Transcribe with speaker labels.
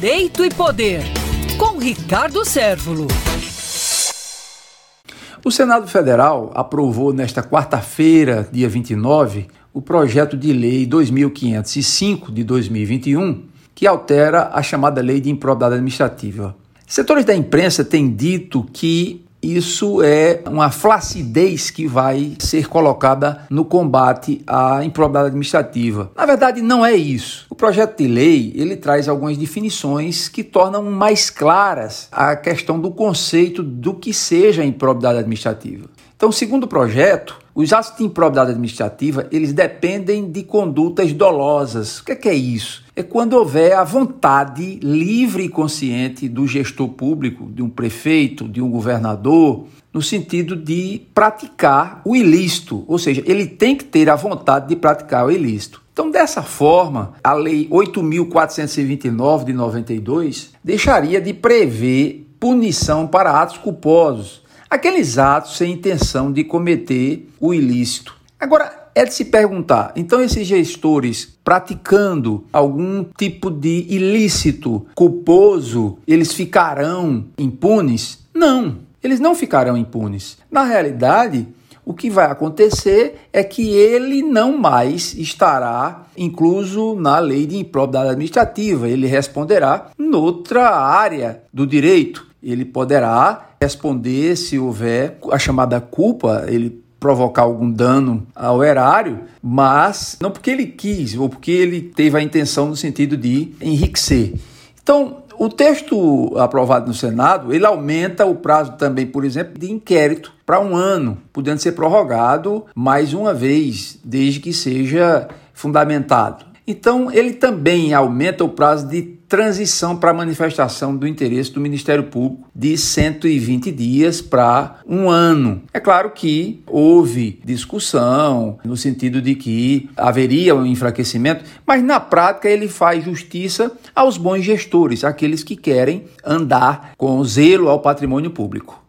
Speaker 1: Direito e Poder, com Ricardo Sérvulo.
Speaker 2: O Senado Federal aprovou nesta quarta-feira, dia 29, o projeto de lei 2505 de 2021, que altera a chamada Lei de Improbidade Administrativa. Setores da imprensa têm dito que isso é uma flacidez que vai ser colocada no combate à improbidade administrativa. Na verdade, não é isso. O projeto de lei ele traz algumas definições que tornam mais claras a questão do conceito do que seja improbidade administrativa. Então, segundo o projeto, os atos de improbidade administrativa, eles dependem de condutas dolosas. O que é, que é isso? É quando houver a vontade livre e consciente do gestor público, de um prefeito, de um governador, no sentido de praticar o ilícito, ou seja, ele tem que ter a vontade de praticar o ilícito. Então, dessa forma, a Lei 8.429 de 92 deixaria de prever punição para atos culposos aqueles atos sem intenção de cometer o ilícito. Agora, é de se perguntar, então esses gestores praticando algum tipo de ilícito culposo, eles ficarão impunes? Não, eles não ficarão impunes. Na realidade, o que vai acontecer é que ele não mais estará incluso na lei de improbidade administrativa, ele responderá noutra área do direito. Ele poderá responder se houver a chamada culpa, ele provocar algum dano ao erário, mas não porque ele quis ou porque ele teve a intenção no sentido de enriquecer. Então, o texto aprovado no Senado, ele aumenta o prazo também, por exemplo, de inquérito para um ano, podendo ser prorrogado mais uma vez, desde que seja fundamentado. Então, ele também aumenta o prazo de transição para manifestação do interesse do Ministério Público de 120 dias para um ano. É claro que houve discussão no sentido de que haveria um enfraquecimento, mas na prática ele faz justiça aos bons gestores, aqueles que querem andar com zelo ao patrimônio público.